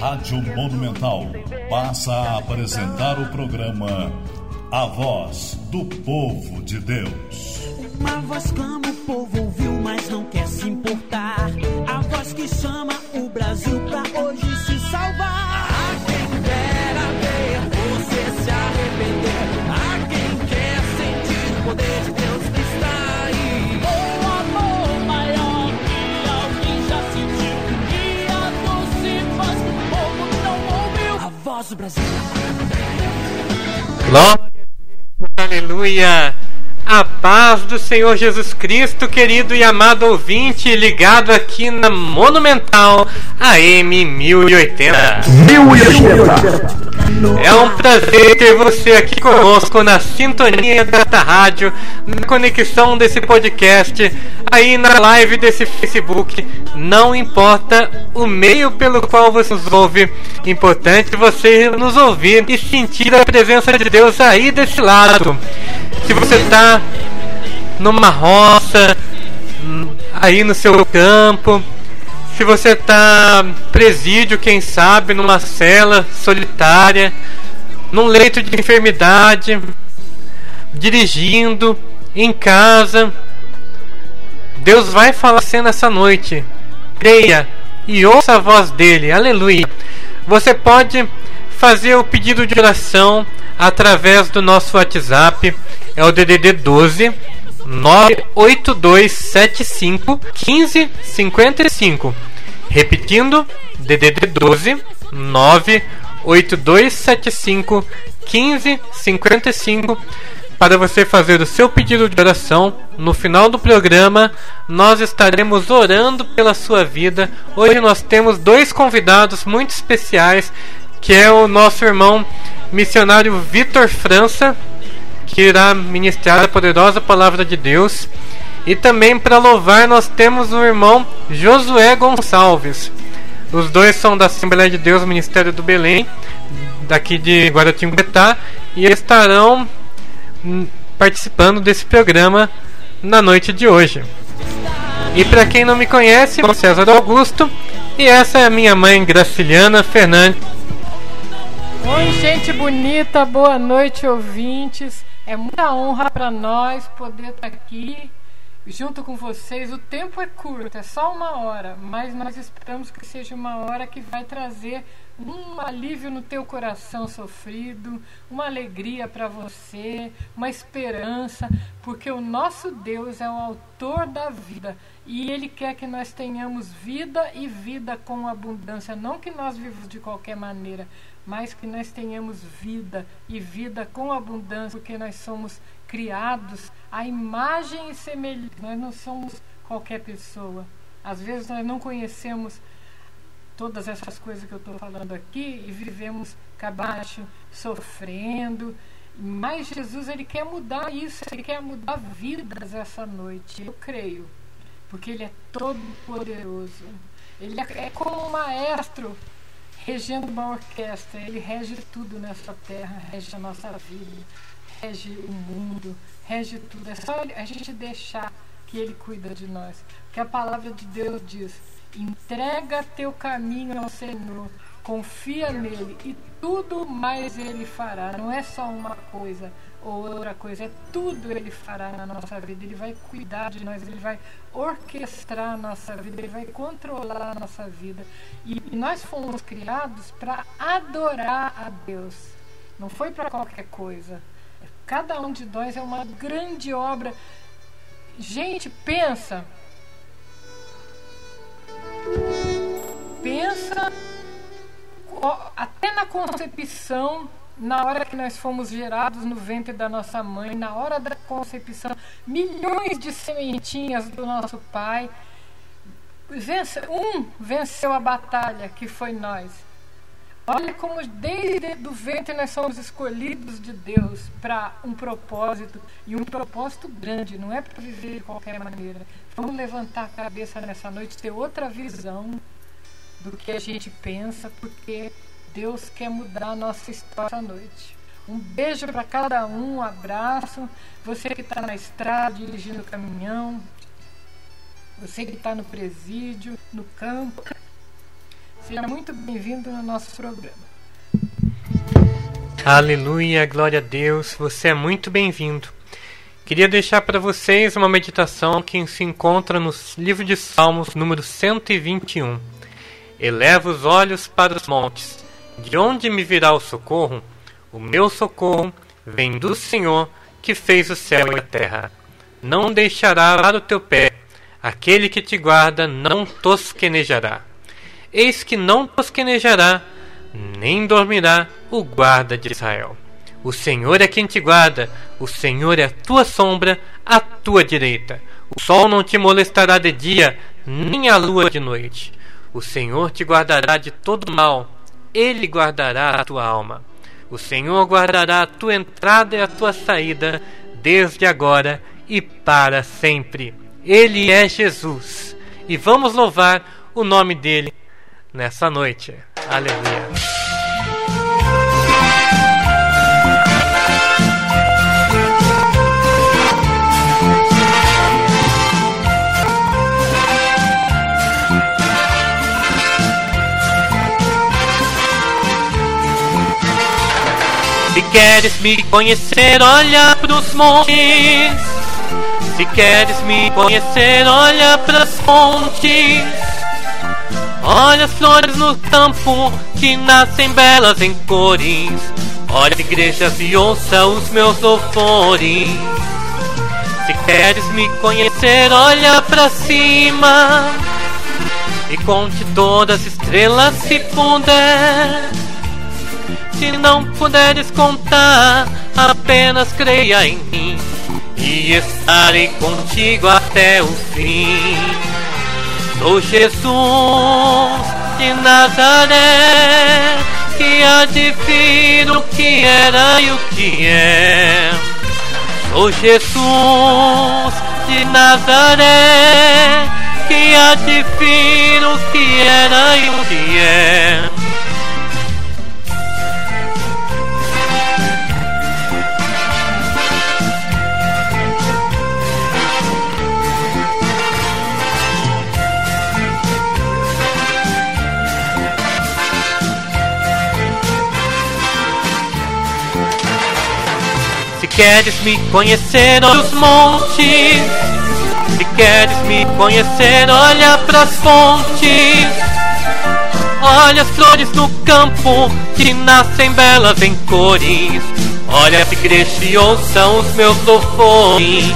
Rádio Monumental passa a apresentar o programa A Voz do Povo de Deus. Uma voz clama, o povo ouviu, mas não quer se importar. A voz que chama o Brasil pra hoje se salvar. Do Brasil. Glória a Deus, aleluia. A paz do Senhor Jesus Cristo, querido e amado ouvinte, ligado aqui na Monumental AM 1080. 1080. É um prazer ter você aqui conosco na sintonia desta rádio, na conexão desse podcast, aí na live desse Facebook. Não importa o meio pelo qual você nos ouve, importante você nos ouvir e sentir a presença de Deus aí desse lado. Se você está numa roça, aí no seu campo, se você está presídio, quem sabe, numa cela solitária, num leito de enfermidade, dirigindo, em casa, Deus vai falar você nessa noite. Creia e ouça a voz dele. Aleluia. Você pode fazer o pedido de oração através do nosso WhatsApp. É o DDD 12 98275 1555. Repetindo, DDD 12 98275 1555 para você fazer o seu pedido de oração. No final do programa, nós estaremos orando pela sua vida. Hoje nós temos dois convidados muito especiais, que é o nosso irmão missionário Vitor França, que irá ministrar a poderosa palavra de Deus. E também para louvar nós temos o irmão Josué Gonçalves. Os dois são da Assembleia de Deus Ministério do Belém, daqui de Guaratinguetá, e estarão hum, participando desse programa na noite de hoje. E para quem não me conhece, eu sou César Augusto e essa é a minha mãe Graciliana Fernandes. Oi, gente bonita, boa noite, ouvintes. É muita honra para nós poder estar aqui junto com vocês. O tempo é curto, é só uma hora, mas nós esperamos que seja uma hora que vai trazer um alívio no teu coração sofrido, uma alegria para você, uma esperança, porque o nosso Deus é o autor da vida e ele quer que nós tenhamos vida e vida com abundância, não que nós vivamos de qualquer maneira, mas que nós tenhamos vida e vida com abundância, porque nós somos criados à imagem e semelhança. Nós não somos qualquer pessoa. Às vezes nós não conhecemos todas essas coisas que eu estou falando aqui e vivemos cabaixo, sofrendo. Mas Jesus ele quer mudar isso, ele quer mudar vidas essa noite. Eu creio, porque ele é todo poderoso. Ele é, é como um maestro regendo uma orquestra. Ele rege tudo nessa terra, rege a nossa vida, rege o mundo, rege tudo. É só a gente deixar que ele cuida de nós. Porque a palavra de Deus diz: entrega teu caminho ao Senhor, confia nele e tudo mais ele fará. Não é só uma coisa ou outra coisa, é tudo ele fará na nossa vida. Ele vai cuidar de nós, ele vai orquestrar a nossa vida, ele vai controlar a nossa vida. E, e nós fomos criados para adorar a Deus. Não foi para qualquer coisa. Cada um de nós é uma grande obra. Gente, pensa. Pensa até na concepção na hora que nós fomos gerados no ventre da nossa mãe, na hora da concepção, milhões de sementinhas do nosso pai. Vence, um venceu a batalha, que foi nós. Olha como desde o ventre nós somos escolhidos de Deus para um propósito, e um propósito grande, não é para viver de qualquer maneira. Vamos levantar a cabeça nessa noite, ter outra visão do que a gente pensa, porque Deus quer mudar a nossa história essa noite. Um beijo para cada um, um abraço. Você que está na estrada, dirigindo o caminhão. Você que está no presídio, no campo. Seja muito bem-vindo no nosso programa. Aleluia, glória a Deus, você é muito bem-vindo. Queria deixar para vocês uma meditação que se encontra no livro de Salmos, número 121. Eleva os olhos para os montes. De onde me virá o socorro? O meu socorro vem do Senhor que fez o céu e a terra. Não deixará para o teu pé. Aquele que te guarda não tosquenejará. Eis que não tosquenejará, nem dormirá o guarda de Israel. O Senhor é quem te guarda, o Senhor é a tua sombra, à tua direita. O sol não te molestará de dia, nem a lua de noite. O Senhor te guardará de todo mal, ele guardará a tua alma. O Senhor guardará a tua entrada e a tua saída, desde agora e para sempre. Ele é Jesus. E vamos louvar o nome dele nessa noite. Aleluia. Se queres me conhecer, olha pros montes. Se queres me conhecer, olha pras fontes. Olha as flores no campo que nascem belas em cores. Olha as igrejas e ouça os meus louvores. Se queres me conhecer, olha pra cima e conte todas as estrelas se puder. Se não puderes contar, apenas creia em mim e estarei contigo até o fim. Sou Jesus de Nazaré, que há de vir o que era e o que é. Sou Jesus de Nazaré, que há de vir o que era e o que é. Queres me conhecer, olha os montes. Se queres me conhecer, olha pras fontes. Olha as flores no campo que nascem belas em cores. Olha as igrejas e ouçam os meus louvores.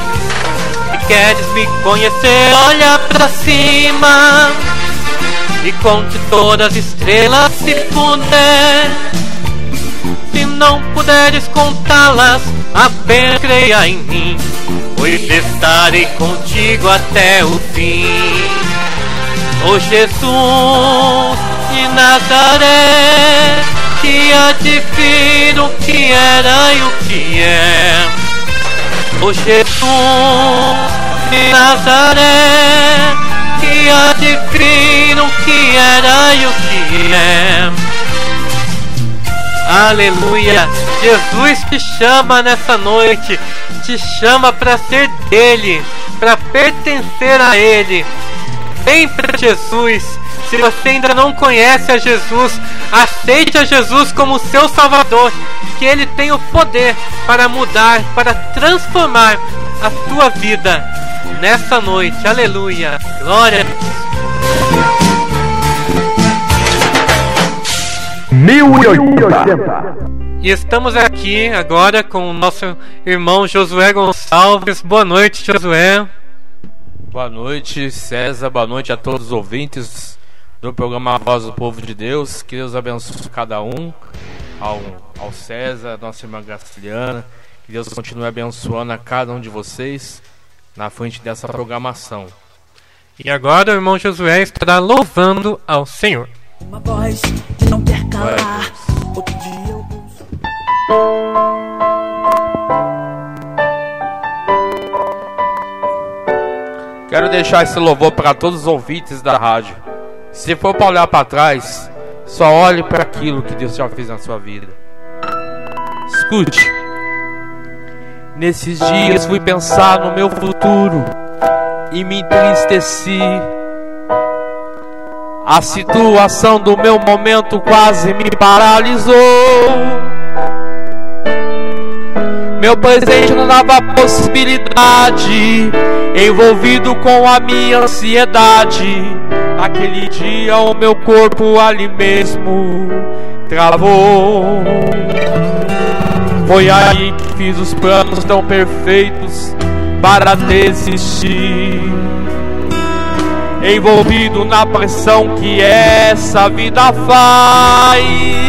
Se queres me conhecer, olha pra cima. E conte todas as estrelas se puder. Se não puderes contá-las, apenas creia em mim, pois estarei contigo até o fim. O Jesus de Nazaré, que vir o que era e o que é. O Jesus de Nazaré, que vir o que era e o que é. Aleluia! Jesus te chama nessa noite, te chama para ser dele, para pertencer a ele. Vem para Jesus. Se você ainda não conhece a Jesus, aceite a Jesus como seu Salvador, que ele tem o poder para mudar, para transformar a tua vida nessa noite. Aleluia! Glória 1080. E estamos aqui agora com o nosso irmão Josué Gonçalves. Boa noite, Josué. Boa noite, César. Boa noite a todos os ouvintes do programa Voz do Povo de Deus. Que Deus abençoe cada um. Ao, ao César, nossa irmã Graciliana. Que Deus continue abençoando a cada um de vocês na frente dessa programação. E agora o irmão Josué estará louvando ao Senhor. Uma voz que não quer calar. Outro dia eu ouço. Quero deixar esse louvor para todos os ouvintes da rádio. Se for para olhar para trás, só olhe para aquilo que Deus já fez na sua vida. Escute. Nesses dias fui pensar no meu futuro e me entristeci. A situação do meu momento quase me paralisou. Meu presente não dava possibilidade, envolvido com a minha ansiedade. Naquele dia o meu corpo ali mesmo travou. Foi aí que fiz os planos tão perfeitos para desistir. Envolvido na pressão que essa vida faz.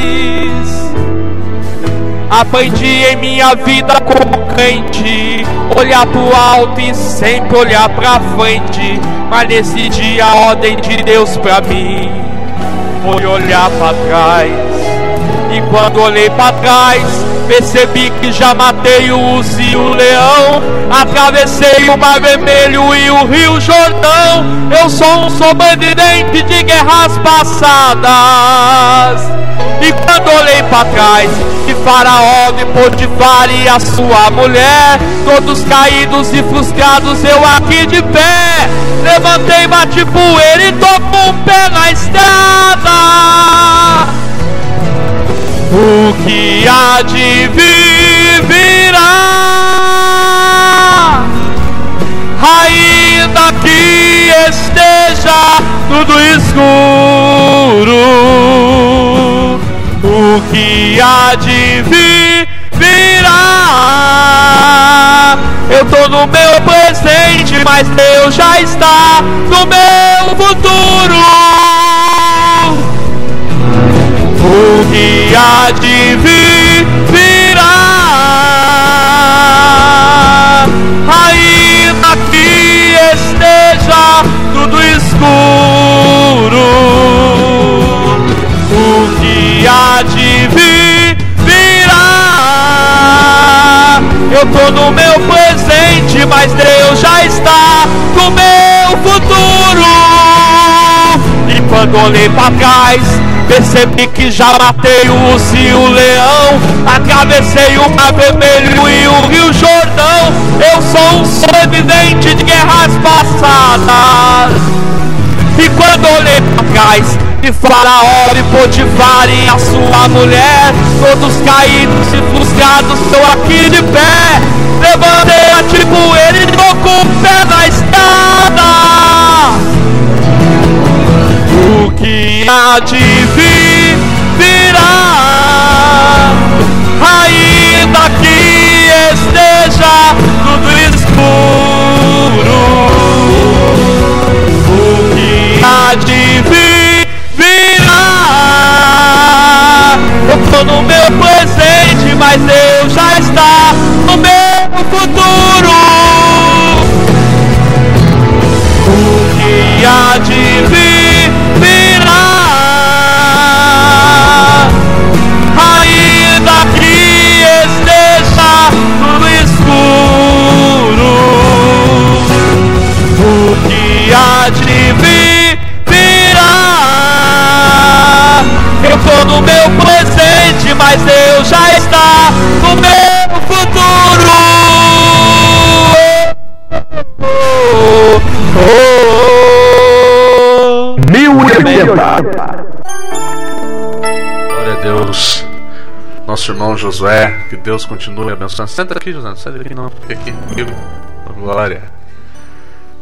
Aprendi em minha vida como crente Olhar pro alto e sempre olhar pra frente Mas nesse dia a ordem de Deus pra mim Foi olhar pra trás E quando olhei pra trás Percebi que já matei o urso e o leão Atravessei o mar vermelho e o rio Jordão. Eu sou um sobrevivente de guerras passadas. E quando olhei para trás De faraó, de Potifar e a sua mulher Todos caídos e frustrados, eu aqui de pé. Levantei, bati poeira e tô com o pé na estrada o que há de vir virá, ainda que esteja tudo escuro. O que há de vir virá. Eu tô no meu presente, mas Deus já está no meu futuro que há de vir virá, ainda que esteja tudo escuro. O que há de vir virá. Eu tô no meu presente, mas Deus já está no quando olhei para trás, Percebi que já matei o urso e o leão. Atravessei o mar vermelho e o rio Jordão. Eu sou um sobrevivente de guerras passadas. E quando olhei para trás de Faraó e Potifar e a sua mulher Todos caídos e frustrados, estou aqui de pé. Levantei a tipo ele e tô com o pé na estrada. o que há de vir virá, ainda que esteja tudo escuro. O que há de vir virá. Eu tô no meu presente, mas Deus já está no meu futuro. Há de vir virá. Eu tô no meu presente, mas Deus já está no meu futuro. Oh, oh, oh. 1080. Glória a Deus. Nosso irmão Josué, que Deus continue abençoando. Senta aqui, Josué, senta aqui não, fica aqui comigo. Glória.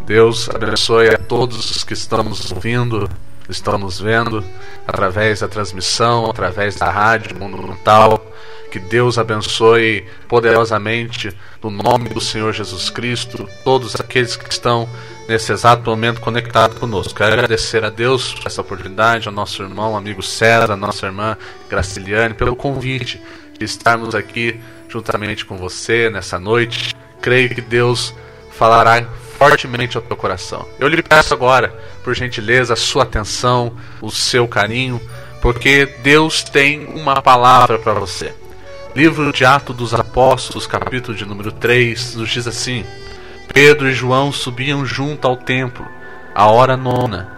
Deus abençoe a todos os que estamos ouvindo, estamos vendo, através da transmissão, através da rádio Mundo Mental. Que Deus abençoe poderosamente, no nome do Senhor Jesus Cristo, todos aqueles que estão nesse exato momento conectados conosco. Quero agradecer a Deus por essa oportunidade, ao nosso irmão, amigo César, nossa irmã Graciliane, pelo convite de estarmos aqui juntamente com você nessa noite. Creio que Deus falará fortemente ao teu coração. Eu lhe peço agora, por gentileza, a sua atenção, o seu carinho, porque Deus tem uma palavra para você. Livro de Atos dos Apóstolos, capítulo de número 3, nos diz assim: Pedro e João subiam junto ao templo, à hora nona,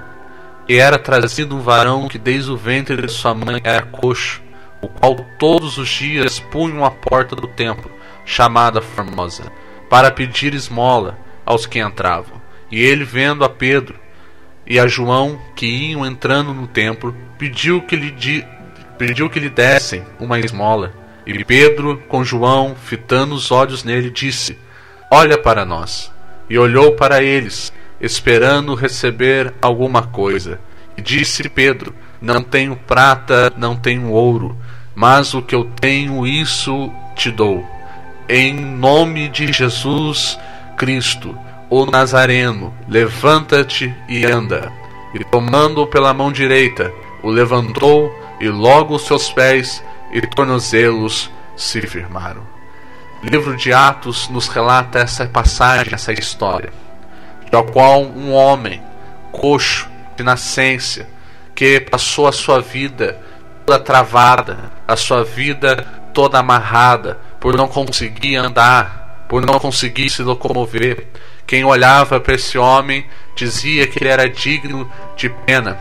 e era trazido um varão que desde o ventre de sua mãe era coxo, o qual todos os dias punham à porta do templo, chamada Formosa, para pedir esmola aos que entravam. E ele, vendo a Pedro, e a João, que iam entrando no templo, pediu que lhe, di... pediu que lhe dessem uma esmola. E Pedro, com João, fitando os olhos nele, disse: Olha para nós. E olhou para eles, esperando receber alguma coisa. E disse Pedro: Não tenho prata, não tenho ouro, mas o que eu tenho, isso te dou. Em nome de Jesus Cristo, o Nazareno, levanta-te e anda. E tomando-o pela mão direita, o levantou, e logo os seus pés e tornozelos se firmaram. O livro de Atos nos relata essa passagem, essa história, da qual um homem coxo de nascença, que passou a sua vida toda travada, a sua vida toda amarrada, por não conseguir andar, por não conseguir se locomover. Quem olhava para esse homem dizia que ele era digno de pena.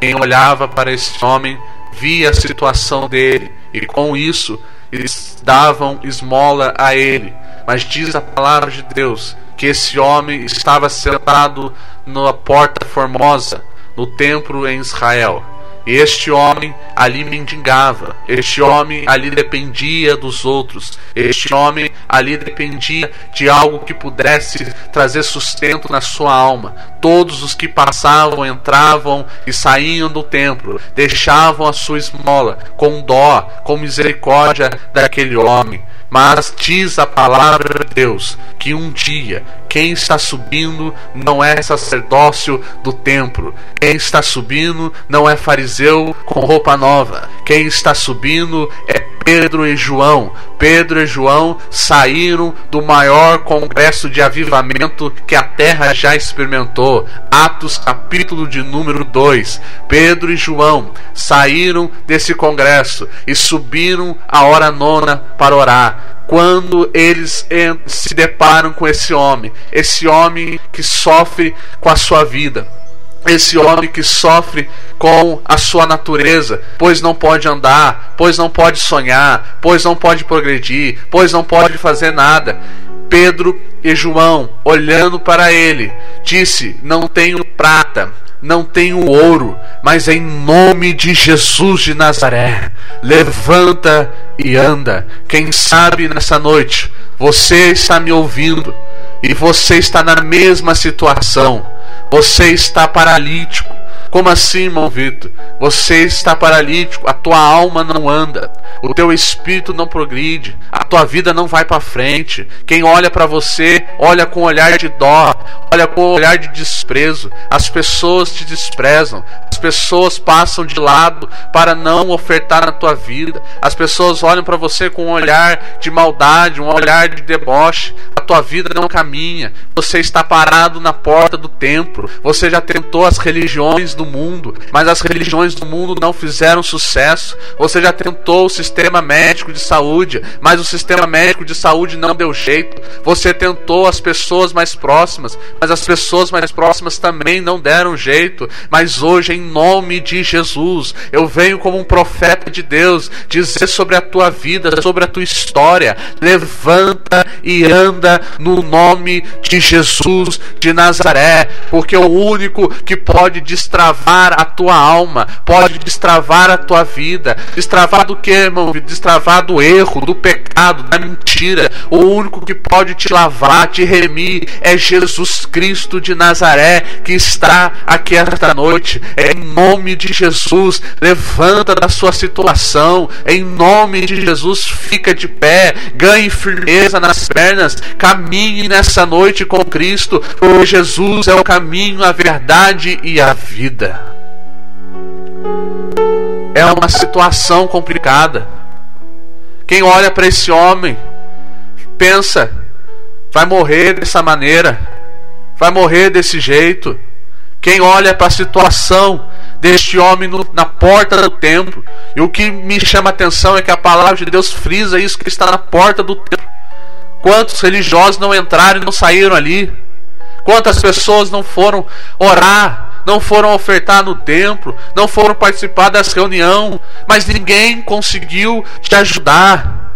Quem olhava para esse homem via a situação dele e com isso eles davam esmola a ele. Mas diz a palavra de Deus que esse homem estava sentado na porta formosa, no templo em Israel. Este homem ali mendigava, este homem ali dependia dos outros, este homem ali dependia de algo que pudesse trazer sustento na sua alma. Todos os que passavam, entravam e saíam do templo, deixavam a sua esmola com dó, com misericórdia daquele homem. Mas diz a palavra de Deus que um dia quem está subindo não é sacerdócio do templo, quem está subindo não é fariseu com roupa nova, quem está subindo é Pedro e João. Pedro e João saíram do maior congresso de avivamento que a terra já experimentou. Atos, capítulo de número 2. Pedro e João saíram desse congresso e subiram a hora nona para orar quando eles se deparam com esse homem, esse homem que sofre com a sua vida. Esse homem que sofre com a sua natureza, pois não pode andar, pois não pode sonhar, pois não pode progredir, pois não pode fazer nada. Pedro e João, olhando para ele, disse: Não tenho prata, não tenho ouro, mas em nome de Jesus de Nazaré, levanta e anda. Quem sabe nessa noite você está me ouvindo e você está na mesma situação você está paralítico. Como assim, irmão Vitor? Você está paralítico, a tua alma não anda, o teu espírito não progride, a tua vida não vai para frente. Quem olha para você, olha com olhar de dó, olha com olhar de desprezo. As pessoas te desprezam, as pessoas passam de lado para não ofertar na tua vida. As pessoas olham para você com um olhar de maldade, um olhar de deboche. Tua vida não caminha. Você está parado na porta do templo. Você já tentou as religiões do mundo, mas as religiões do mundo não fizeram sucesso. Você já tentou o sistema médico de saúde, mas o sistema médico de saúde não deu jeito. Você tentou as pessoas mais próximas, mas as pessoas mais próximas também não deram jeito. Mas hoje, em nome de Jesus, eu venho como um profeta de Deus dizer sobre a tua vida, sobre a tua história. Levanta e anda no nome de Jesus de Nazaré, porque o único que pode destravar a tua alma, pode destravar a tua vida. Destravar do que, irmão? Destravar do erro, do pecado, da mentira. O único que pode te lavar, te remir, é Jesus Cristo de Nazaré, que está aqui esta noite. Em nome de Jesus, levanta da sua situação. Em nome de Jesus, fica de pé, ganhe firmeza nas pernas, caminhe nessa noite com Cristo, porque Jesus é o caminho, a verdade e a vida. É uma situação complicada. Quem olha para esse homem pensa, vai morrer dessa maneira, vai morrer desse jeito. Quem olha para a situação deste homem no, na porta do templo, e o que me chama a atenção é que a palavra de Deus frisa isso que está na porta do templo. Quantos religiosos não entraram e não saíram ali? Quantas pessoas não foram orar não foram ofertar no templo, não foram participar das reuniões, mas ninguém conseguiu te ajudar.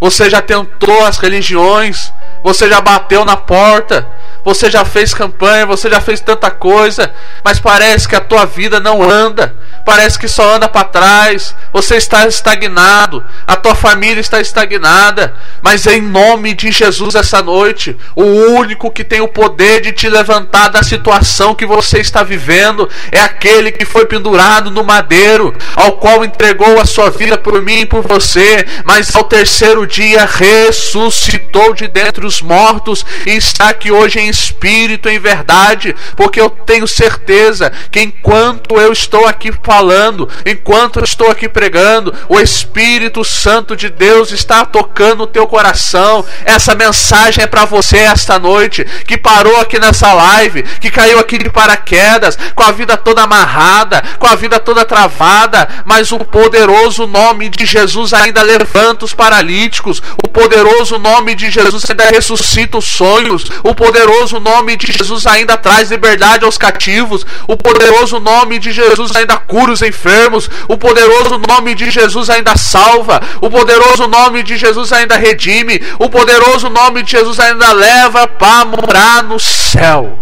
Você já tentou as religiões, você já bateu na porta, Você já fez campanha, você já fez tanta coisa, mas parece que a tua vida não anda. Parece que só anda para trás. Você está estagnado, a tua família está estagnada. Mas em nome de Jesus essa noite, o único que tem o poder de te levantar da situação que você está vivendo é aquele que foi pendurado no madeiro, ao qual entregou a sua vida por mim e por você, mas ao terceiro dia ressuscitou de dentre os mortos e está aqui hoje em espírito, em verdade, porque eu tenho certeza que enquanto eu estou aqui falando, enquanto eu estou aqui pregando, o Espírito Santo de Deus está tocando o teu coração. Essa mensagem é para você esta noite, que parou aqui nessa live, que caiu aqui de paraquedas, com a vida toda amarrada, com a vida toda travada, mas o poderoso nome de Jesus ainda levanta os paralíticos, o poderoso nome de Jesus ainda ressuscita os sonhos, o poderoso nome de Jesus ainda traz liberdade aos cativos. O poderoso nome de Jesus ainda cura os enfermos. O poderoso nome de Jesus ainda salva. O poderoso nome de Jesus ainda redime. O poderoso nome de Jesus ainda leva para morar no céu.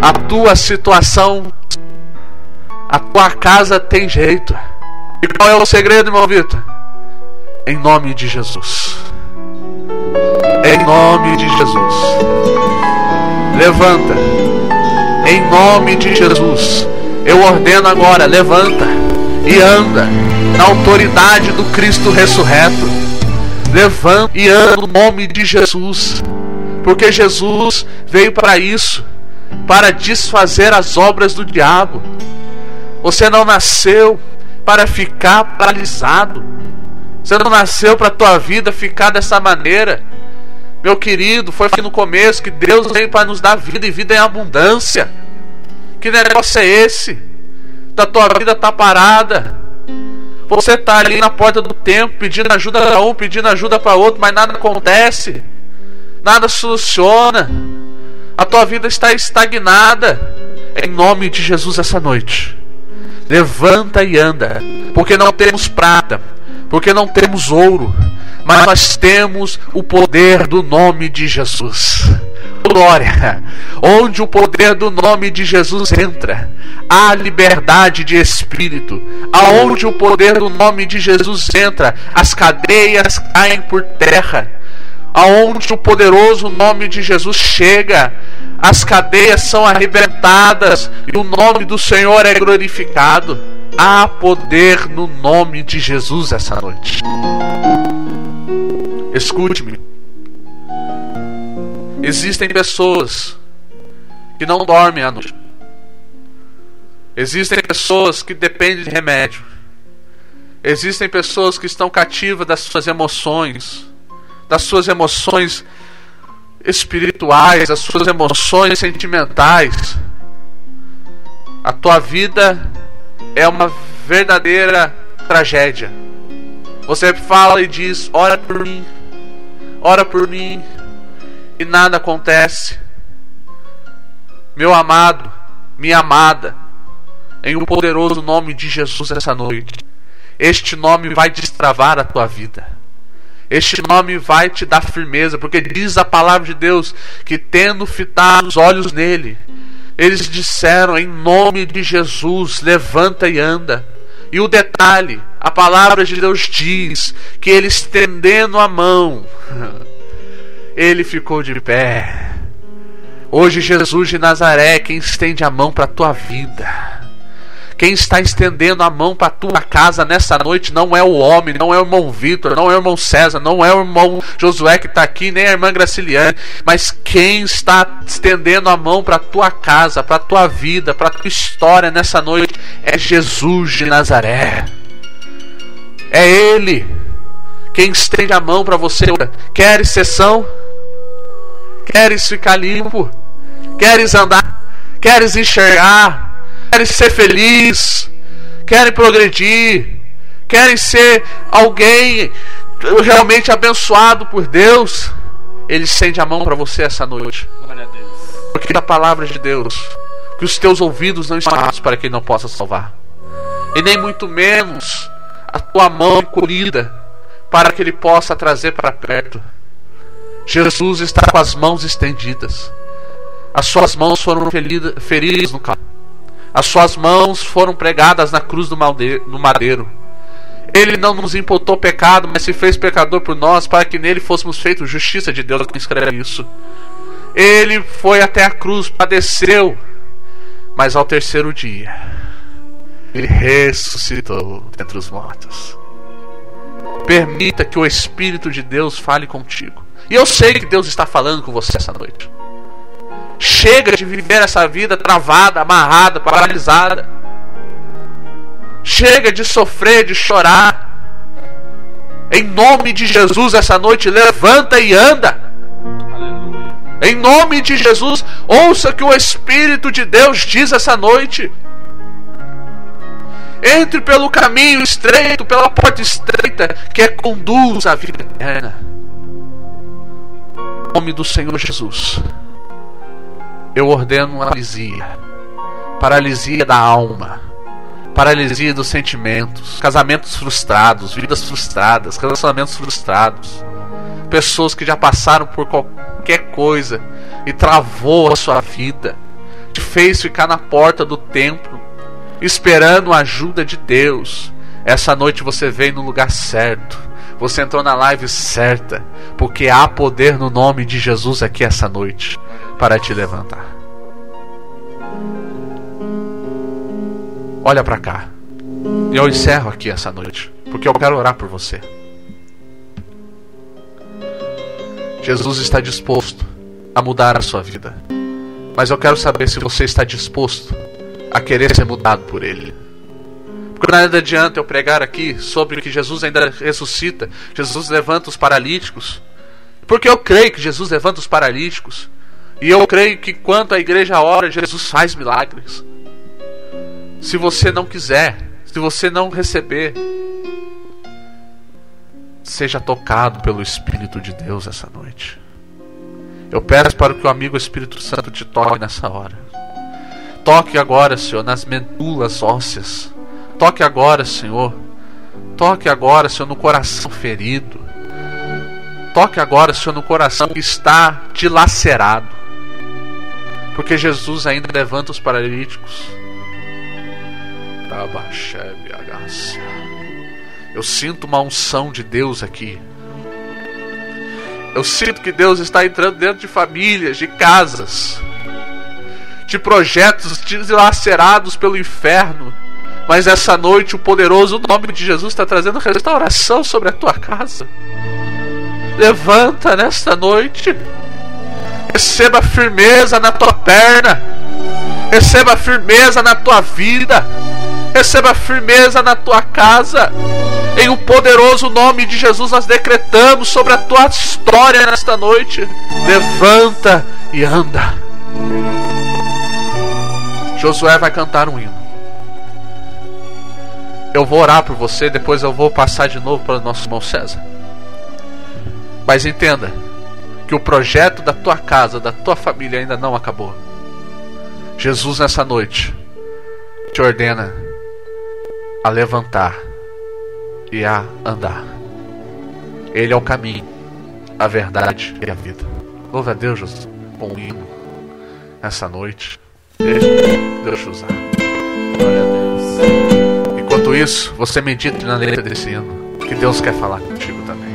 A tua situação, a tua casa tem jeito. E qual é o segredo, irmão Vitor? Em nome de Jesus. Em nome de Jesus. Levanta. Em nome de Jesus. Eu ordeno agora, levanta e anda na autoridade do Cristo ressurreto. Levanta e anda no nome de Jesus. Porque Jesus veio para isso, para desfazer as obras do diabo. Você não nasceu para ficar paralisado. Você não nasceu para tua vida ficar dessa maneira. Meu querido, foi aqui no começo que Deus veio para nos dar vida e vida em abundância. Que negócio é esse? Da tua vida tá parada. Você tá ali na porta do tempo pedindo ajuda para um, pedindo ajuda para outro, mas nada acontece. Nada soluciona. A tua vida está estagnada. Em nome de Jesus essa noite. Levanta e anda, porque não temos prata, porque não temos ouro, mas nós temos o poder do nome de Jesus. Glória! Onde o poder do nome de Jesus entra, há liberdade de espírito. Aonde o poder do nome de Jesus entra, as cadeias caem por terra. Aonde o poderoso nome de Jesus chega, as cadeias são arrebentadas e o nome do Senhor é glorificado. Há poder no nome de Jesus essa noite. Escute-me. Existem pessoas que não dormem à noite. Existem pessoas que dependem de remédio. Existem pessoas que estão cativas das suas emoções, das suas emoções espirituais, das suas emoções sentimentais. A tua vida é uma verdadeira tragédia. Você fala e diz: ora por mim, ora por mim, e nada acontece. Meu amado, minha amada, em um poderoso nome de Jesus essa noite, este nome vai destravar a tua vida. Este nome vai te dar firmeza, porque diz a palavra de Deus que tendo fitado os olhos nele, eles disseram em nome de Jesus: levanta e anda. E o detalhe, a palavra de Deus diz que ele estendendo a mão, ele ficou de pé. Hoje, Jesus de Nazaré, quem estende a mão para a tua vida. Quem está estendendo a mão para tua casa nessa noite não é o homem, não é o irmão Vitor, não é o irmão César, não é o irmão Josué que está aqui, nem a irmã Graciliane, mas quem está estendendo a mão para tua casa, para tua vida, para tua história nessa noite é Jesus de Nazaré. É Ele quem estende a mão para você. Queres sessão? Queres ficar limpo? Queres andar? Queres enxergar? Querem ser feliz, querem progredir, querem ser alguém realmente abençoado por Deus, Ele estende a mão para você essa noite. Porque a palavra de Deus, que os teus ouvidos não estão abertos para que Ele não possa salvar, e nem muito menos a tua mão encolhida para que Ele possa trazer para perto. Jesus está com as mãos estendidas. As suas mãos foram feridas no calvário. As suas mãos foram pregadas na cruz do madeiro. Ele não nos imputou pecado, mas se fez pecador por nós, para que nele fôssemos feitos justiça de Deus. Escreve isso. Ele foi até a cruz, padeceu, mas ao terceiro dia, ele ressuscitou entre os mortos. Permita que o Espírito de Deus fale contigo. E eu sei que Deus está falando com você essa noite. Chega de viver essa vida travada, amarrada, paralisada. Chega de sofrer, de chorar. Em nome de Jesus, essa noite, levanta e anda. Aleluia. Em nome de Jesus, ouça que o Espírito de Deus diz essa noite. Entre pelo caminho estreito, pela porta estreita, que é conduz à vida eterna. Em nome do Senhor Jesus, eu ordeno paralisia. Paralisia da alma, paralisia dos sentimentos, casamentos frustrados, vidas frustradas, relacionamentos frustrados, pessoas que já passaram por qualquer coisa e travou a sua vida, te fez ficar na porta do templo esperando a ajuda de Deus. Essa noite você veio no lugar certo. Você entrou na live certa, porque há poder no nome de Jesus aqui essa noite para te levantar. Olha para cá. Eu encerro aqui essa noite, porque eu quero orar por você. Jesus está disposto a mudar a sua vida. Mas eu quero saber se você está disposto a querer ser mudado por Ele. Nada adianta eu pregar aqui sobre que Jesus ainda ressuscita, Jesus levanta os paralíticos. Porque eu creio que Jesus levanta os paralíticos. E eu creio que quando a igreja ora, Jesus faz milagres. Se você não quiser, se você não receber, seja tocado pelo Espírito de Deus essa noite. Eu peço para que o amigo Espírito Santo te toque nessa hora. Toque agora, Senhor, nas medulas ósseas. Toque agora, Senhor. Toque agora, Senhor, no coração ferido. Toque agora, Senhor, no coração que está dilacerado. Porque Jesus ainda levanta os paralíticos. Eu sinto uma unção de Deus aqui. Eu sinto que Deus está entrando dentro de famílias, de casas de projetos dilacerados pelo inferno. Mas essa noite o poderoso nome de Jesus está trazendo restauração sobre a tua casa. Levanta nesta noite. Receba firmeza na tua perna. Receba firmeza na tua vida. Receba firmeza na tua casa. Em o poderoso nome de Jesus nós decretamos sobre a tua história nesta noite. Levanta e anda. Josué vai cantar um hino. Eu vou orar por você, depois eu vou passar de novo para o nosso irmão César. Mas entenda que o projeto da tua casa, da tua família ainda não acabou. Jesus nessa noite te ordena a levantar e a andar. Ele é o caminho, a verdade e a vida. Louve a Deus, Jesus, com um hino nessa noite. Deixa Deus usar. Glória a Deus. Enquanto isso, você medite na letra desse hino. Que Deus quer falar contigo também.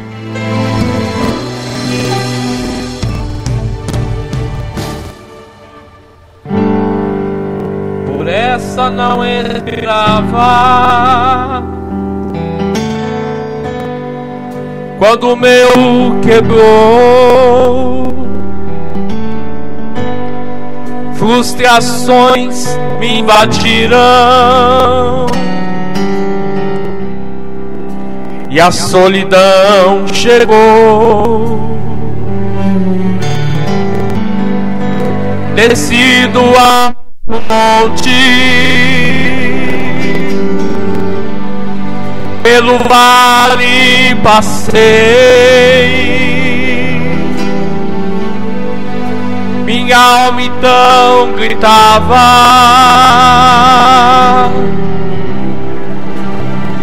Por essa não esperava. Quando o meu quebrou frustrações me invadirão e a solidão chegou. Descido a monte pelo vale passei minha alma então gritava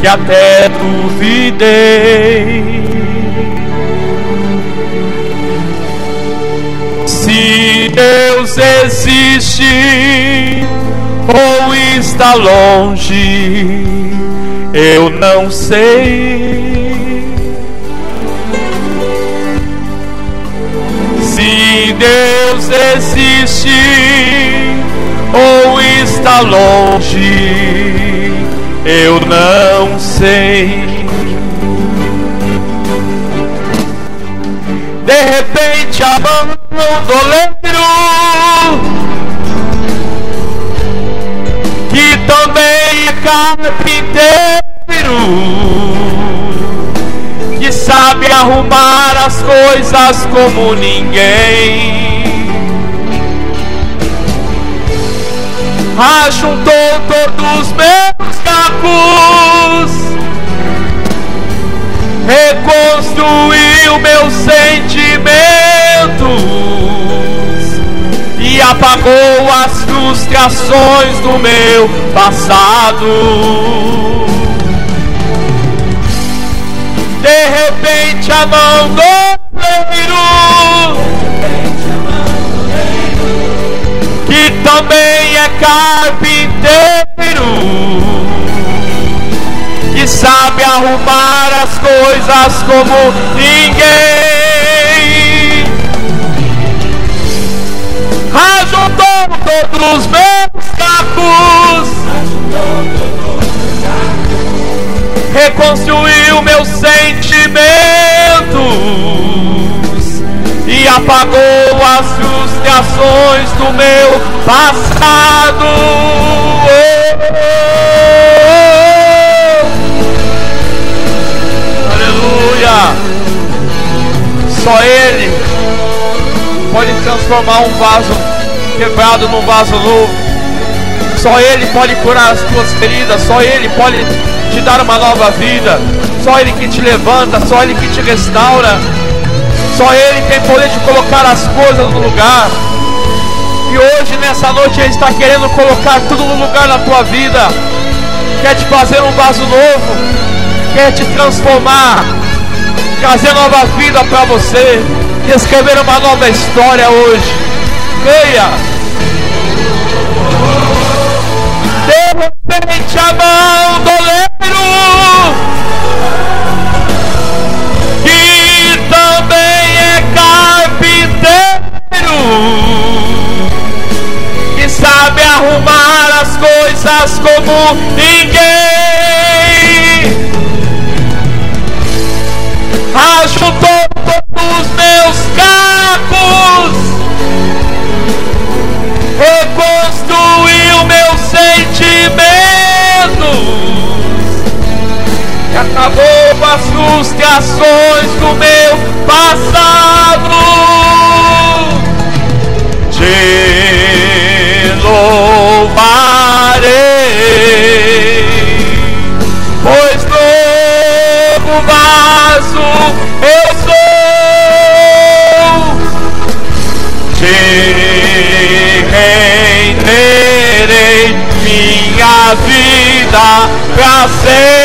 que até duvidei. Se Deus existe ou está longe, eu não sei. Se Deus existe ou está longe, eu não sei. De repente a mão do doleiro que também é carpinteiro que sabe arrumar as coisas como ninguém. Ajuntou todos os meus cacos, reconstruiu meus sentimentos e apagou as frustrações do meu passado. De repente a mão do leiro que também é carpinteiro sabe arrumar as coisas como ninguém ajuntou todos os meus cacos, reconstruiu meus sentimentos e apagou as frustrações do meu passado. Aleluia! Só Ele pode transformar um vaso quebrado num vaso novo. Só Ele pode curar as tuas feridas, só Ele pode te dar uma nova vida. Só Ele que te levanta, só Ele que te restaura. Só Ele tem poder de colocar as coisas no lugar. E hoje, nessa noite, Ele está querendo colocar tudo no lugar na tua vida. Quer te fazer um vaso novo, quer te transformar, trazer nova vida para você e escrever uma nova história hoje. Creia! De repente a mão do leiro que também é carpinteiro que sabe arrumar as coisas como ninguém frustrações do meu passado. Te louvarei, pois novo vaso eu sou. Te renderei minha vida para sempre,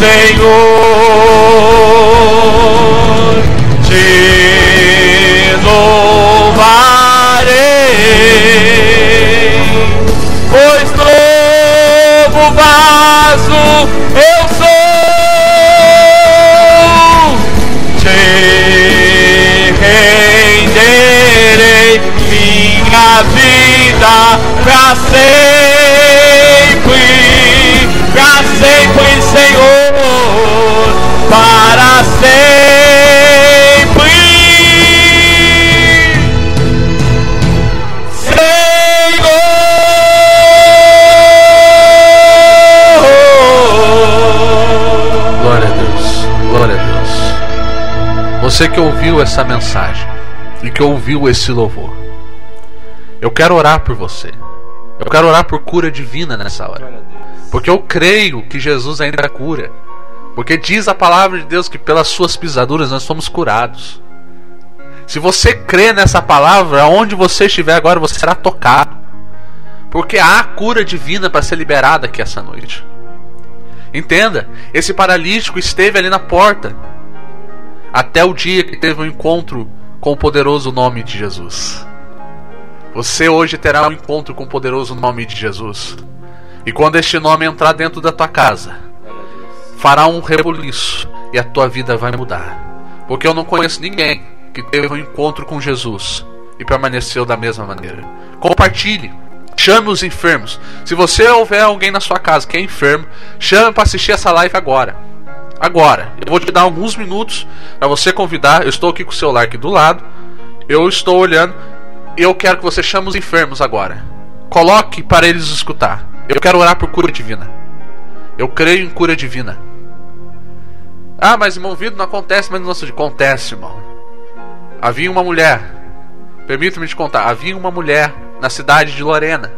Senhor. Te louvarei, pois novo vaso eu sou. Te renderei minha vida para sempre, para sempre, Você que ouviu essa mensagem e que ouviu esse louvor, eu quero orar por você. Eu quero orar por cura divina nessa hora. Porque eu creio que Jesus ainda cura. Porque diz a palavra de Deus que pelas suas pisaduras nós somos curados. Se você crê nessa palavra, aonde você estiver agora, você será tocado. Porque há cura divina para ser liberada aqui essa noite. Entenda, esse paralítico esteve ali na porta até o dia que teve um encontro com o poderoso nome de Jesus. Você hoje terá um encontro com o poderoso nome de Jesus. E quando este nome entrar dentro da tua casa, fará um rebuliço e a tua vida vai mudar. Porque eu não conheço ninguém que teve um encontro com Jesus e permaneceu da mesma maneira. Compartilhe. Chame os enfermos. Se você houver alguém na sua casa que é enfermo, chame para assistir essa live agora. Agora. Eu vou te dar alguns minutos para você convidar. Eu estou aqui com o celular aqui do lado. Eu estou olhando. Eu quero que você chame os enfermos agora. Coloque para eles escutar. Eu quero orar por cura divina. Eu creio em cura divina. Ah, mas irmão Vido não acontece, mas nosso acontece, irmão. Havia uma mulher. Permita-me te contar. Havia uma mulher na cidade de Lorena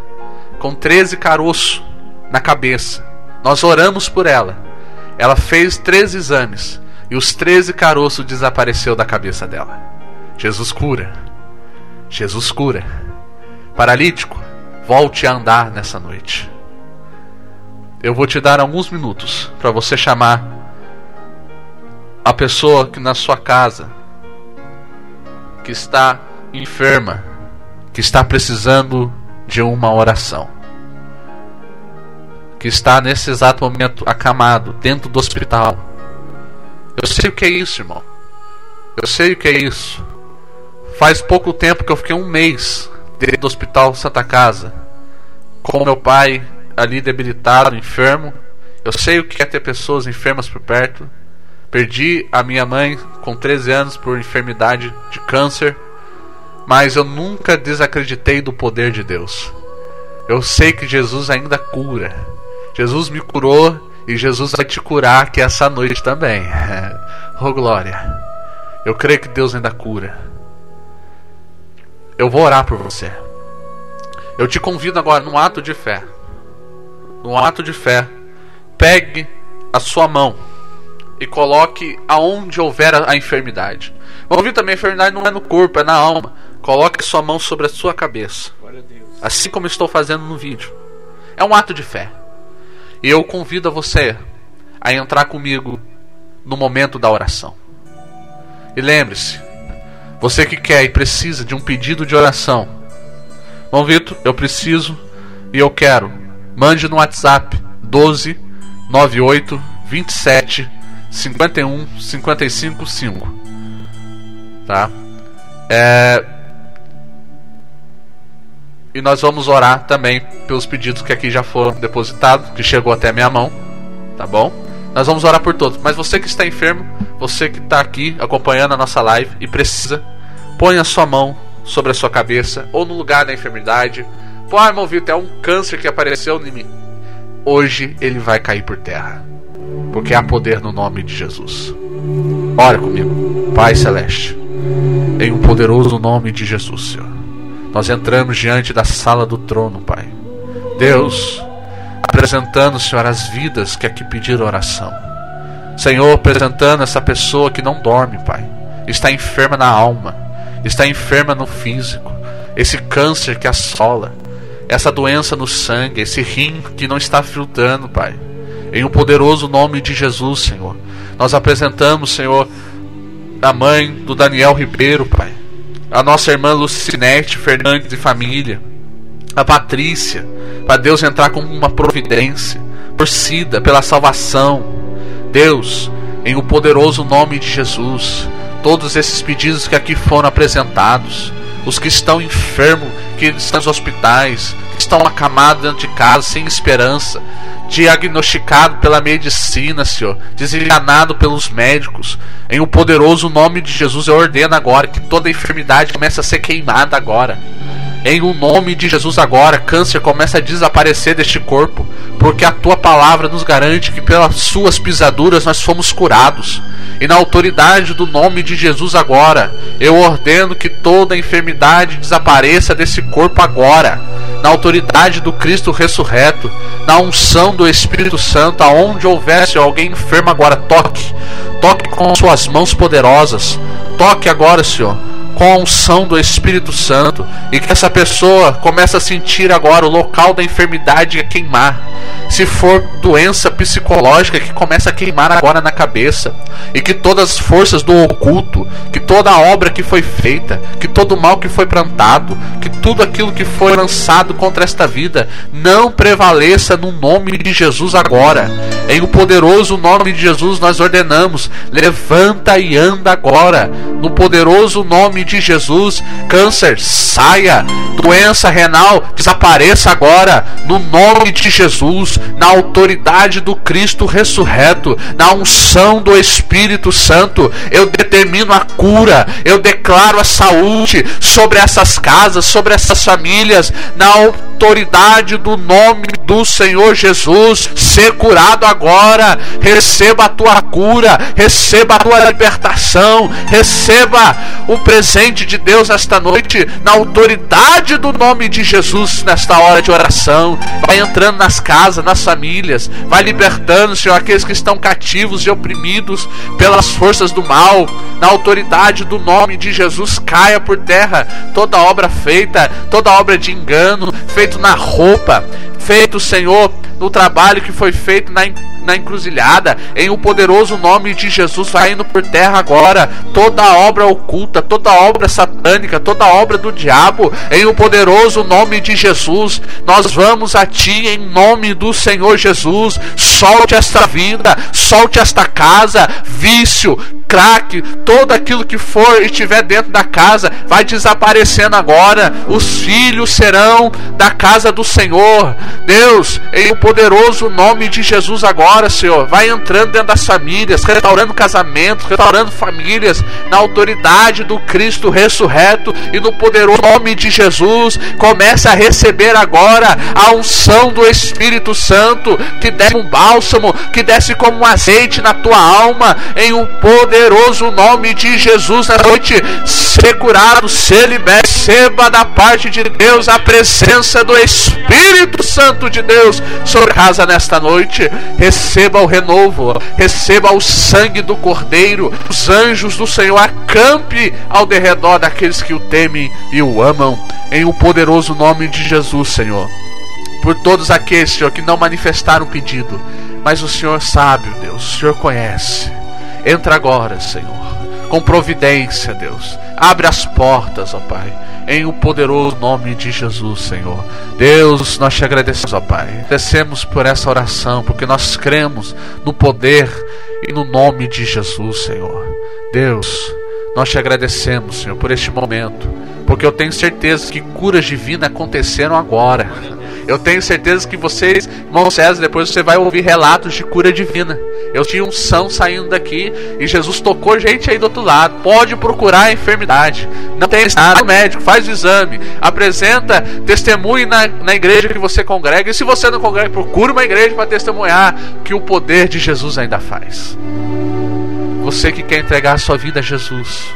com 13 caroços na cabeça. Nós oramos por ela. Ela fez 13 exames e os 13 caroços desapareceu da cabeça dela. Jesus cura. Jesus cura. Paralítico, volte a andar nessa noite. Eu vou te dar alguns minutos para você chamar a pessoa que na sua casa que está enferma, que está precisando de uma oração, que está nesse exato momento acamado dentro do hospital. Eu sei o que é isso, irmão. Eu sei o que é isso. Faz pouco tempo que eu fiquei um mês dentro do hospital Santa Casa com meu pai ali debilitado, enfermo. Eu sei o que é ter pessoas enfermas por perto. Perdi a minha mãe com 13 anos por enfermidade de câncer, mas eu nunca desacreditei do poder de Deus. Eu sei que Jesus ainda cura. Jesus me curou e Jesus vai te curar aqui essa noite também. oh glória. Eu creio que Deus ainda cura. Eu vou orar por você. Eu te convido agora num ato de fé num ato de fé, pegue a sua mão e coloque aonde houver a enfermidade. Vamos ver também, a enfermidade não é no corpo, é na alma. Coloque a sua mão sobre a sua cabeça. Assim como estou fazendo no vídeo. É um ato de fé. E eu convido a você a entrar comigo no momento da oração. E lembre-se, você que quer e precisa de um pedido de oração. Bom, Vitor, eu preciso e eu quero mande no WhatsApp 12 98 27 51 55 5. Tá? É... E nós vamos orar também pelos pedidos que aqui já foram depositados, que chegou até minha mão, tá bom? Nós vamos orar por todos. Mas você que está enfermo, você que está aqui acompanhando a nossa live e precisa, põe a sua mão sobre a sua cabeça ou no lugar da enfermidade Pô, ah, irmão Vitor, é um câncer que apareceu em mim. Hoje ele vai cair por terra. Porque há poder no nome de Jesus. Ora comigo, Pai Celeste. Em um poderoso nome de Jesus, Senhor. Nós entramos diante da sala do trono, Pai. Deus, apresentando, Senhor, as vidas que aqui pediram oração. Senhor, apresentando essa pessoa que não dorme, Pai. Está enferma na alma, está enferma no físico. Esse câncer que assola, essa doença no sangue, esse rim que não está filtrando, Pai. Em o um poderoso nome de Jesus, Senhor. Nós apresentamos, Senhor, a mãe do Daniel Ribeiro, Pai. A nossa irmã Lucinete Fernandes e família. A Patrícia. Para Deus entrar com uma providência. Torcida pela salvação. Deus, em o poderoso nome de Jesus. Todos esses pedidos que aqui foram apresentados. Os que estão enfermos, que estão nos hospitais, estão acamados dentro de casa sem esperança, diagnosticado pela medicina, Senhor, desenganado pelos médicos. Em o poderoso nome de Jesus eu ordeno agora que toda enfermidade comece a ser queimada agora. Em o nome de Jesus agora, câncer começa a desaparecer deste corpo, porque a tua palavra nos garante que pelas suas pisaduras nós fomos curados. E na autoridade do nome de Jesus agora, eu ordeno que toda enfermidade desapareça desse corpo agora. Na autoridade do Cristo ressurreto, na unção do Espírito Santo, aonde houvesse alguém enfermo agora, toque. Toque com suas mãos poderosas. Toque agora, Senhor com a unção do Espírito Santo e que essa pessoa comece a sentir agora o local da enfermidade a queimar. Se for doença psicológica que começa a queimar agora na cabeça, e que todas as forças do oculto, que toda a obra que foi feita, que todo o mal que foi plantado, que tudo aquilo que foi lançado contra esta vida não prevaleça no nome de Jesus agora. Em o poderoso nome de Jesus nós ordenamos: levanta e anda agora. No poderoso nome de Jesus, câncer saia, doença renal desapareça agora. No nome de Jesus, na autoridade do Cristo ressurreto, na unção do Espírito Santo, eu determino a cura, eu declaro a saúde sobre essas casas, sobre essas famílias, na autoridade do nome do Senhor Jesus. Ser curado agora, receba a tua cura, receba a tua libertação, receba o presente de Deus esta noite, na autoridade do nome de Jesus, nesta hora de oração. Vai entrando nas casas, nas famílias, vai libertando, Senhor, aqueles que estão cativos e oprimidos pelas forças do mal, na autoridade do nome de Jesus, caia por terra toda obra feita, toda obra de engano, feito na roupa, feito, Senhor, no trabalho que foi feito na, na encruzilhada, em o poderoso nome de Jesus, vai indo por terra agora, toda obra oculta, toda obra satânica, toda obra do diabo, em o poderoso nome de Jesus, nós vamos a Ti em nome do Senhor Jesus, solte esta vida, solte esta casa, vício, crack, todo aquilo que for e estiver dentro da casa, vai desaparecendo agora, os filhos serão da casa do Senhor, Deus, em o poderoso nome de Jesus agora, Senhor, vai entrando dentro das famílias, restaurando casamentos, restaurando famílias, na autoridade do Cristo ressurreto e no poderoso nome de Jesus, comece a receber agora a unção do Espírito Santo, que desce um bálsamo, que desce como um azeite na tua alma, em um poderoso nome de Jesus na noite, ser curado, ser liberto, receba da parte de Deus a presença do Espírito Santo de Deus sobre casa nesta noite. Receba o renovo, receba o sangue do Cordeiro. Os anjos do Senhor acampe ao derredor daqueles que o temem e o amam. Em o poderoso nome de Jesus, Senhor. Por todos aqueles, Senhor, que não manifestaram pedido, mas o Senhor sabe, Deus, o Senhor conhece. Entra agora, Senhor, com providência, Deus. Abre as portas, ó Pai em o poderoso nome de Jesus, Senhor. Deus, nós te agradecemos, ó Pai. Agradecemos por essa oração, porque nós cremos no poder e no nome de Jesus, Senhor. Deus, nós te agradecemos, Senhor, por este momento, porque eu tenho certeza que curas divinas aconteceram agora. Eu tenho certeza que vocês, irmão César, depois você vai ouvir relatos de cura divina. Eu tinha um são saindo daqui e Jesus tocou gente aí do outro lado. Pode procurar a enfermidade. Não tem nada. O médico faz o exame, apresenta, testemunhe na, na igreja que você congrega. E se você não congrega, procure uma igreja para testemunhar que o poder de Jesus ainda faz. Você que quer entregar a sua vida a Jesus,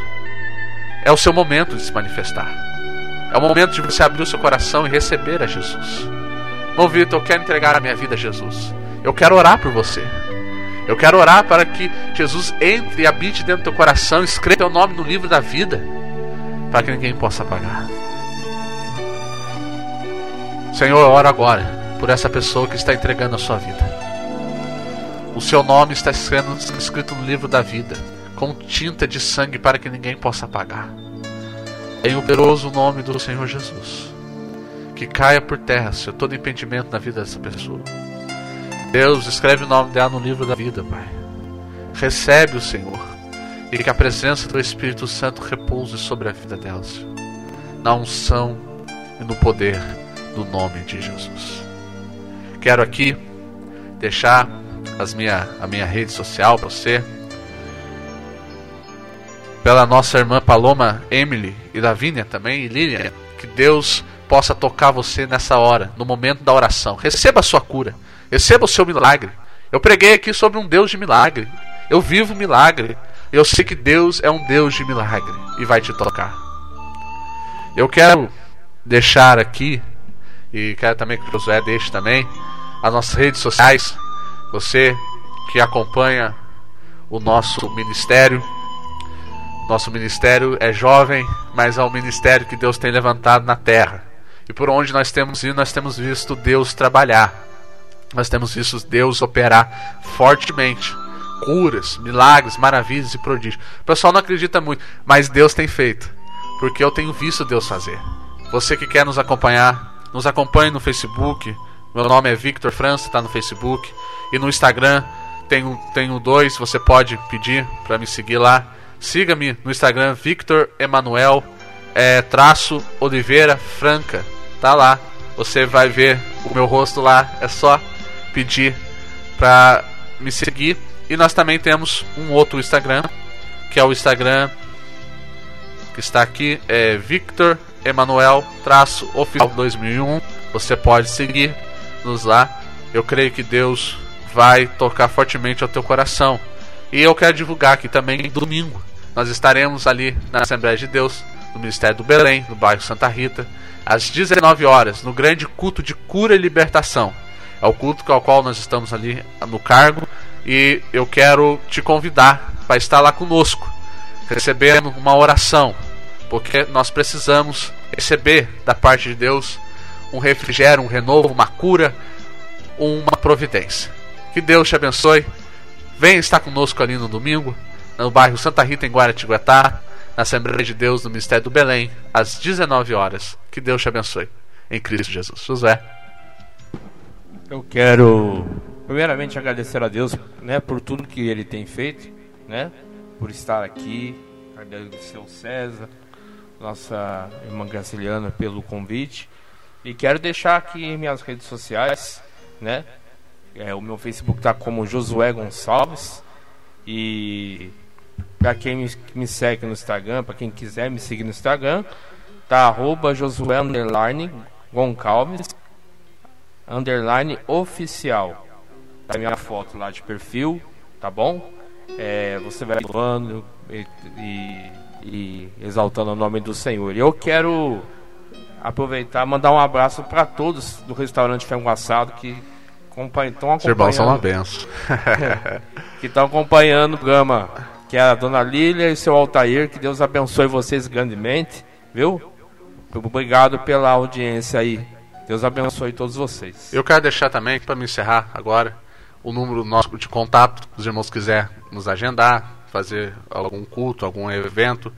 é o seu momento de se manifestar. É o momento de você abrir o seu coração e receber a Jesus. Irmão Vitor, eu quero entregar a minha vida a Jesus. Eu quero orar por você. Eu quero orar para que Jesus entre e habite dentro do teu coração, escreva teu nome no livro da vida, para que ninguém possa apagar. Senhor, eu oro agora por essa pessoa que está entregando a sua vida. O seu nome está escrito no livro da vida, com tinta de sangue para que ninguém possa apagar. Em o poderoso nome do Senhor Jesus que caia por terra, Senhor, todo impedimento na vida dessa pessoa. Deus, escreve o nome dela no livro da vida, Pai. Recebe o Senhor e que a presença do Espírito Santo repouse sobre a vida dela, Senhor. Na unção e no poder do nome de Jesus. Quero aqui deixar as minha, a minha rede social para você. Pela nossa irmã Paloma Emily e Lavínia também, e Lilian, que Deus possa tocar você nessa hora, no momento da oração. Receba a sua cura, receba o seu milagre. Eu preguei aqui sobre um Deus de milagre. Eu vivo milagre. Eu sei que Deus é um Deus de milagre e vai te tocar. Eu quero deixar aqui, e quero também que o Josué deixe também, as nossas redes sociais. Você que acompanha o nosso ministério. Nosso ministério é jovem, mas é um ministério que Deus tem levantado na terra. E por onde nós temos ido, nós temos visto Deus trabalhar. nós temos visto Deus operar fortemente. Curas, milagres, maravilhas e prodígios. O pessoal não acredita muito, mas Deus tem feito. Porque eu tenho visto Deus fazer. Você que quer nos acompanhar, nos acompanhe no Facebook. Meu nome é Victor França, está no Facebook. E no Instagram, tenho, tenho dois, você pode pedir para me seguir lá. Siga-me no Instagram, Victor Emanuel é, traço Oliveira Franca. Tá lá. Você vai ver o meu rosto lá. É só pedir para me seguir. E nós também temos um outro Instagram, que é o Instagram que está aqui, é Victor Emanuel traço oficial 2001. Você pode seguir nos lá. Eu creio que Deus vai tocar fortemente ao teu coração. E eu quero divulgar aqui também domingo. Nós estaremos ali na Assembleia de Deus, no Ministério do Belém, no bairro Santa Rita, às 19 horas, no grande culto de cura e libertação. É o culto com o qual nós estamos ali no cargo e eu quero te convidar para estar lá conosco, recebendo uma oração, porque nós precisamos receber da parte de Deus um refrigério, um renovo, uma cura, uma providência. Que Deus te abençoe. Venha estar conosco ali no domingo, no bairro Santa Rita, em Guaratinguetá, na Assembleia de Deus, no Ministério do Belém, às 19 horas. Que Deus te abençoe. Em Cristo Jesus. José. Eu quero, primeiramente, agradecer a Deus né, por tudo que Ele tem feito, né, por estar aqui, agradecer ao César, nossa irmã Graciliana, pelo convite. E quero deixar aqui minhas redes sociais, né? É, o meu Facebook está como Josué Gonçalves. E para quem me, me, segue no Instagram, para quem quiser me seguir no Instagram, tá arroba Josué underline Gonçalves underline oficial. Tá minha foto lá de perfil, tá bom? É, você vai falando e, e, e exaltando o nome do Senhor. E eu quero aproveitar e mandar um abraço para todos do restaurante Frango Assado que estão acompanhando. são uma benção. que estão acompanhando o programa, que é a dona Lília e seu Altair. Que Deus abençoe vocês grandemente, viu? Obrigado pela audiência aí. Deus abençoe todos vocês. Eu quero deixar também, para me encerrar agora, o número nosso de contato, os irmãos quiserem nos agendar, fazer algum culto, algum evento,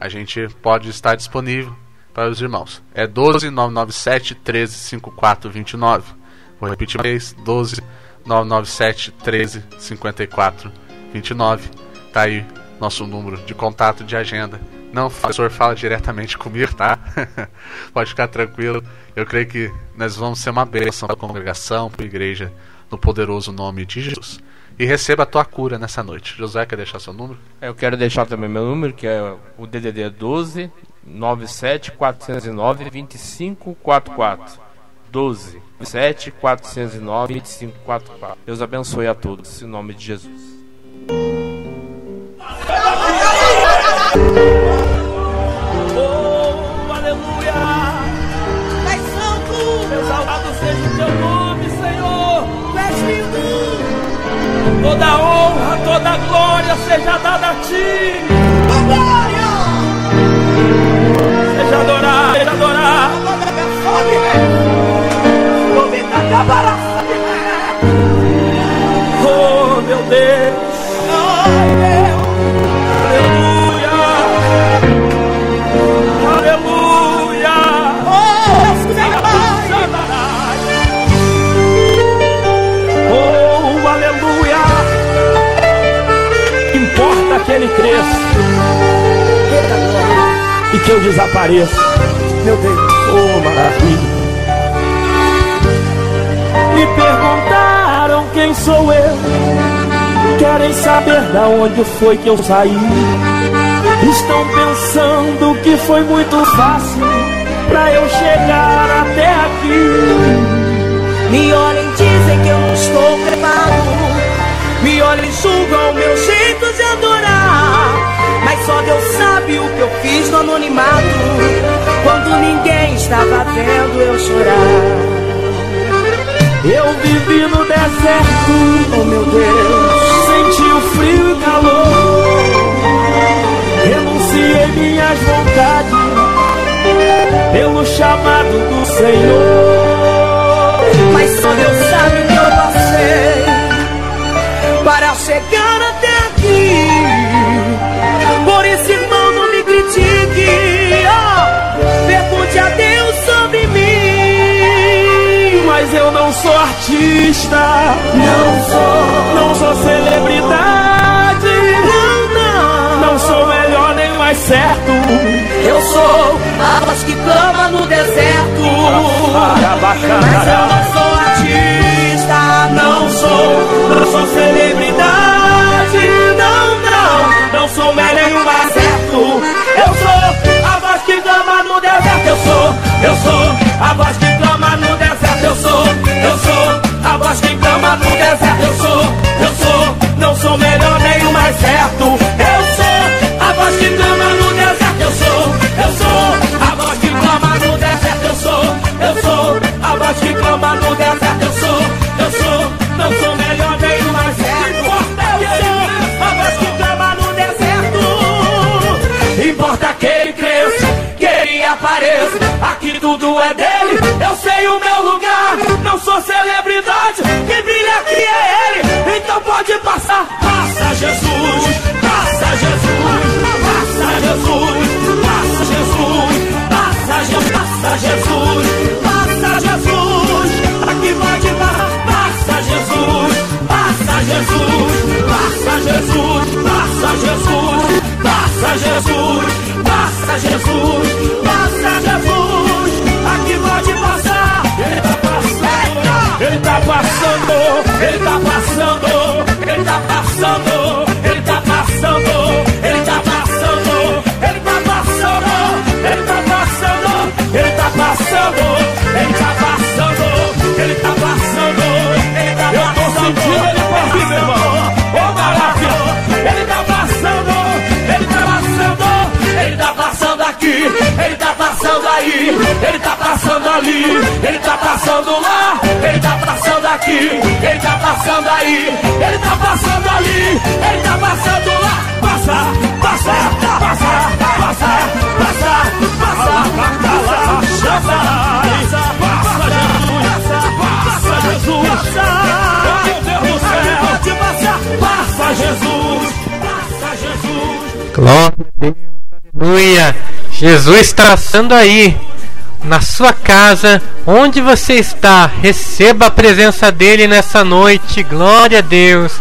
a gente pode estar disponível para os irmãos. É 12997 135429. Vou repetir vez: 12 997 13 54 29. Tá aí nosso número de contato de agenda. Não, o professor fala diretamente comigo, tá? Pode ficar tranquilo. Eu creio que nós vamos ser uma bênção para a congregação, para a igreja, no poderoso nome de Jesus. E receba a tua cura nessa noite. José, quer deixar seu número? Eu quero deixar também meu número, que é o DDD 12 97 409 2544. 12 7 409 2544. Deus abençoe a todos, em nome de Jesus. Oh, aleluia! Pai Santo, exaltado seja o teu nome, Senhor. Tu és lindo. Toda honra, toda glória seja dada a ti. Glória! Seja adorado, seja adorado. Oh, que eu desapareça. Meu Deus, oh maravilha. Me perguntaram quem sou eu. Querem saber da onde foi que eu saí. Estão pensando que foi muito fácil pra eu chegar até aqui. Me olhem, dizem que eu não estou preparado. Me olhem, julgam meu jeito de adorar. Só Deus sabe o que eu fiz no anonimato. Quando ninguém estava vendo eu chorar. Eu vivi no deserto, oh meu Deus. Senti o frio e calor. Renunciei minhas vontades pelo chamado do Senhor. Mas só Deus sabe o que eu passei para chegar a Oh, pergunte a Deus sobre mim. Mas eu não sou artista. Não sou. Não sou celebridade. Não, não. Não sou melhor nem mais certo. Eu sou a voz que clama no deserto. Mas eu não sou a voz que clama no deserto. Eu sou. Eu sou a voz que clama no deserto. Eu sou. Tudo é dele. Eu sei o meu lugar. Não sou celebridade. Quem brilha aqui é ele. Então pode passar. Passa Jesus. Passa Jesus. Passa Jesus. Passa Jesus. Passa Jesus. Passa Jesus. Passa Jesus. Aqui pode passar. Passa Jesus. Passa Jesus. Passa Jesus. Passa Jesus. Passa Jesus. Passa Jesus. Ele tá passando. Ele tá passando. Ele tá passando. Ele tá passando. Ele tá passando. Ele tá passando. Ele tá passando. Ele tá passando. Ele tá passando. Ele tá passando. Ele tá passando. Eu tô sentindo ele aqui, meu irmão. Aqui. Ele tá passando aí. Ele tá passando ali. Ele tá passando lá. Ele tá passando aqui. Ele tá passando aí. Ele tá passando ali. Ele tá passando lá. Passa, passa, passa, passa, passa, passa, passa, passa, passa, Jesus, passa, meu Deus do céu, pode passar, passa Jesus, passa Jesus. Glória. Jesus está passando aí, na sua casa, onde você está. Receba a presença dele nessa noite. Glória a Deus.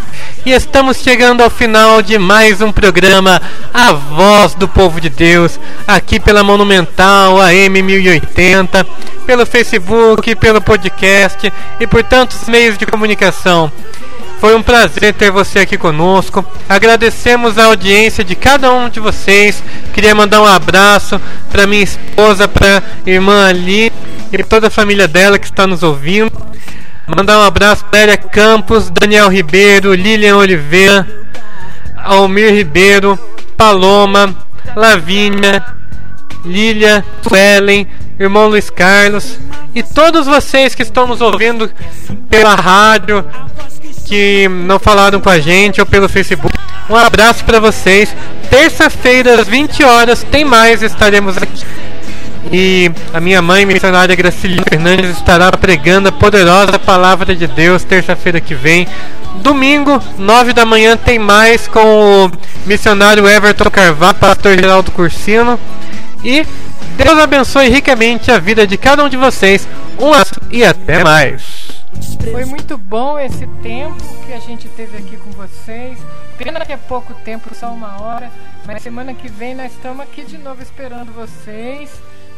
E estamos chegando ao final de mais um programa, A Voz do Povo de Deus, aqui pela Monumental AM 1080, pelo Facebook, pelo podcast e por tantos meios de comunicação. Foi um prazer ter você aqui conosco. Agradecemos a audiência de cada um de vocês. Queria mandar um abraço para minha esposa, para irmã Ali e toda a família dela que está nos ouvindo. Mandar um abraço para Elia Campos, Daniel Ribeiro, Lilian Oliveira, Almir Ribeiro, Paloma, Lavínia, Lilia, Suelen, irmão Luiz Carlos e todos vocês que estão nos ouvindo pela rádio, que não falaram com a gente ou pelo Facebook. Um abraço para vocês. Terça-feira às 20 horas tem mais, estaremos aqui. E a minha mãe, missionária Gracilina Fernandes, estará pregando a poderosa palavra de Deus terça-feira que vem. Domingo, 9 da manhã, tem mais com o missionário Everton Carvalho, pastor Geraldo Cursino. E Deus abençoe ricamente a vida de cada um de vocês. Um abraço e até mais. Foi muito bom esse tempo que a gente teve aqui com vocês. Pena que é pouco tempo, só uma hora. Mas semana que vem nós estamos aqui de novo esperando vocês.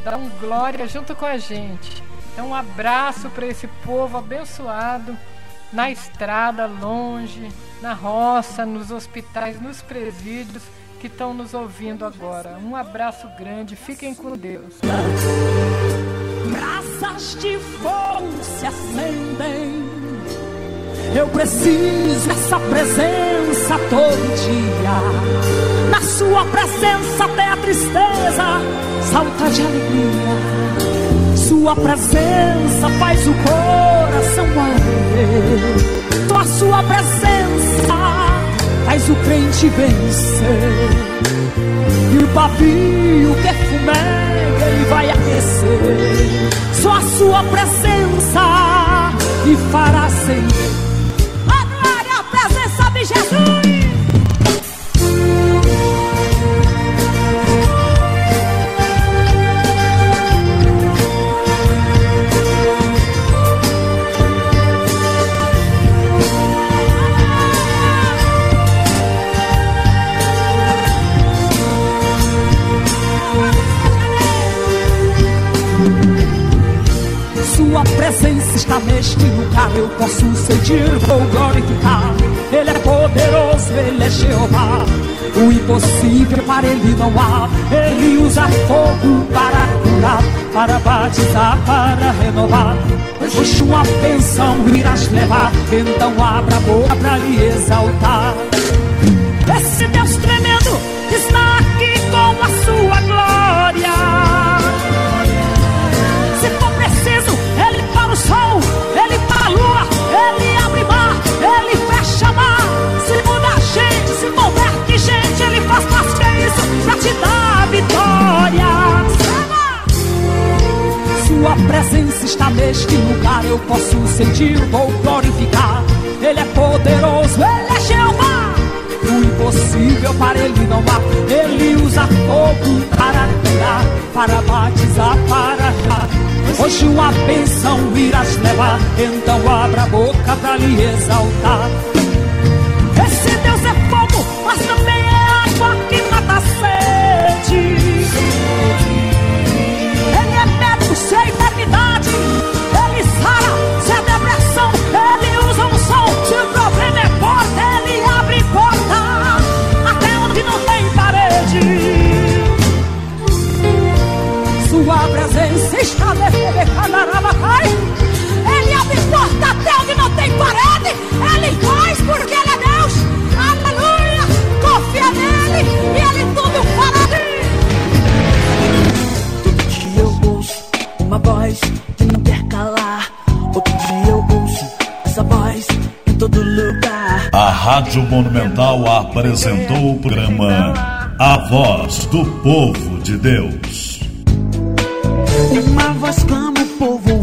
Dá um glória junto com a gente. Então um abraço para esse povo abençoado na estrada, longe, na roça, nos hospitais, nos presídios que estão nos ouvindo agora. Um abraço grande, fiquem com Deus. Brasas de fogo se acendem. Eu preciso dessa presença todo dia. Na sua presença até a tristeza salta de alegria. Sua presença faz o coração arder. Com a sua presença faz o crente vencer. E o pavio que fumega vai aquecer. Só a sua presença me fará acender. A glória, a presença de Jesus. Neste lugar. Eu posso sentir, vou glorificar. Ele é poderoso, ele é Jeová. O impossível para ele não há. Ele usa fogo para curar, para batizar, para renovar. Hoje uma bênção irás levar. Então abra a boca para lhe exaltar. Esse está neste lugar, eu posso sentir, vou glorificar. Ele é poderoso, ele é Jeová. O impossível para ele não há. Ele usa fogo para curar, para batizar, para rar. Hoje uma bênção irás levar, então abra a boca para lhe exaltar. Ele sara, se é depressão, ele usa um som. Se o problema é porta, ele abre porta. Até onde não tem parede. Sua presença está canarabacai. Ele abre porta até onde não tem parede. Ele faz porque ele voz que não quer calar. Outro dia eu ouço essa voz em todo lugar. A Rádio Monumental apresentou o programa A Voz do Povo de Deus. Uma voz clama, o povo